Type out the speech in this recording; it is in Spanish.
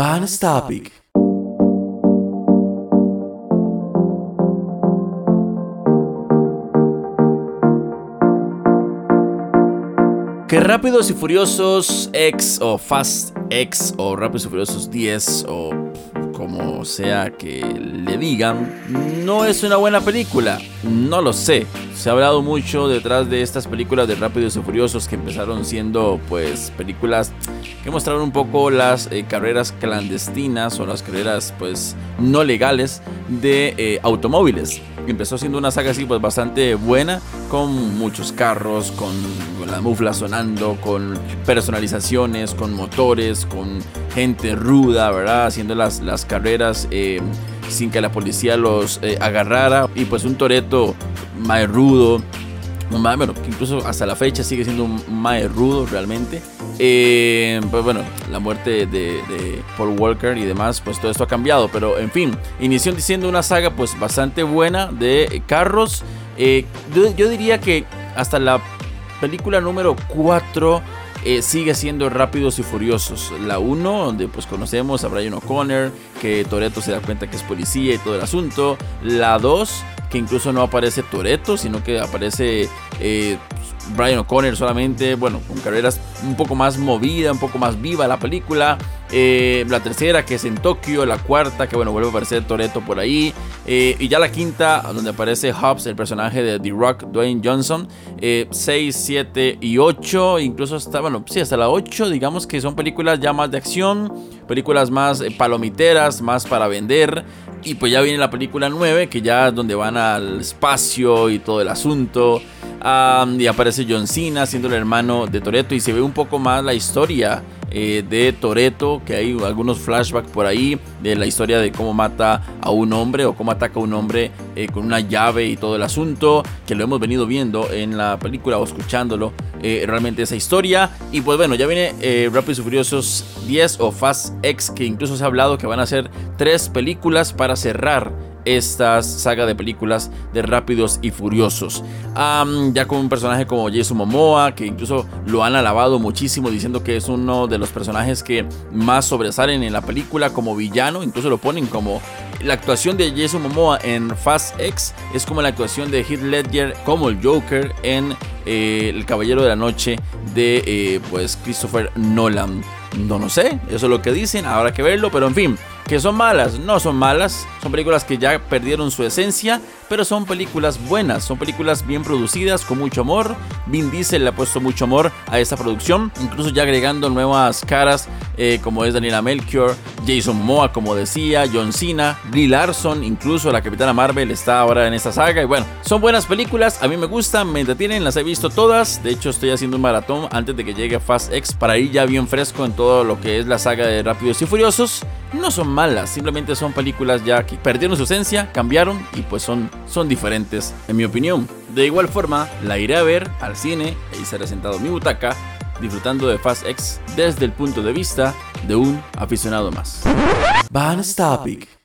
Bonus topic. Que Rápidos y Furiosos X o Fast X o Rápidos y Furiosos 10 o como sea que le digan, no es una buena película. No lo sé. Se ha hablado mucho detrás de estas películas de Rápidos y Furiosos que empezaron siendo pues películas que mostraron un poco las eh, carreras clandestinas o las carreras pues no legales de eh, automóviles. Empezó siendo una saga así pues bastante buena con muchos carros, con, la mufla sonando, con personalizaciones, con motores, con gente ruda, ¿verdad? Haciendo las, las carreras eh, sin que la policía los agarrara y pues un Toreto más rudo, un bueno, que incluso hasta la fecha sigue siendo un rudo realmente. Eh, pues bueno, la muerte de, Paul Walker y demás, pues todo esto ha cambiado. Pero en fin, inició diciendo una saga pues bastante buena de carros. Eh, yo, diría que hasta la película número 4 eh, sigue siendo Rápidos y Furiosos. La 1, donde pues conocemos a Brian O'Connor, que Toreto se da cuenta que es policía y todo el asunto. La 2, que incluso no aparece Toreto, sino que aparece eh, Brian O'Connor solamente, bueno, con carreras un poco más movida, un poco más viva la película. Eh, la tercera, que es en Tokio. La cuarta, que bueno, vuelve a aparecer Toreto por ahí. Eh, y ya la quinta, donde aparece Hobbs, el personaje de The Rock, Dwayne Johnson. 6, 7 y 8. Incluso hasta, bueno, sí, hasta la 8, digamos que son películas ya más de acción. Películas más palomiteras, más para vender. Y pues ya viene la película 9, que ya es donde van al espacio y todo el asunto. Y aparece John Cena siendo el hermano de Toreto y se ve un poco más la historia eh, de Toreto, que hay algunos flashbacks por ahí de la historia de cómo mata a un hombre o cómo ataca a un hombre eh, con una llave y todo el asunto, que lo hemos venido viendo en la película o escuchándolo eh, realmente esa historia. Y pues bueno, ya viene Rápidos y Furiosos 10 o Fast X, que incluso se ha hablado que van a ser tres películas para cerrar esta saga de películas de Rápidos y Furiosos. ya con un personaje como Jason Momoa, que incluso lo han alabado muchísimo, diciendo que es uno de los personajes que más sobresalen en la película como villano, incluso lo ponen como la actuación de Jason Momoa en Fast X es como la actuación de Heath Ledger como el Joker en eh, El Caballero de la Noche de eh, pues Christopher Nolan. No lo sé, eso es lo que dicen, habrá que verlo, pero en fin, que son malas, no son malas, son películas que ya perdieron su esencia, pero son películas buenas, son películas bien producidas, con mucho amor. Vin Diesel le ha puesto mucho amor a esta producción, incluso ya agregando nuevas caras eh, como es Daniela Melchior, Jason Momoa, como decía, John Cena, Brie Larson, incluso la Capitana Marvel está ahora en esta saga. Y bueno, son buenas películas, a mí me gustan, me entretienen, las he visto todas. De hecho, estoy haciendo un maratón antes de que llegue Fast X para ir ya bien fresco en todo lo que es la saga de Rápidos y Furiosos. No son malas, simplemente son películas ya que perdieron su esencia, cambiaron y pues son, son diferentes, en mi opinión. De igual forma, la iré a ver al cine y seré sentado en mi butaca disfrutando de Fast X desde el punto de vista de un aficionado más. Van Topic.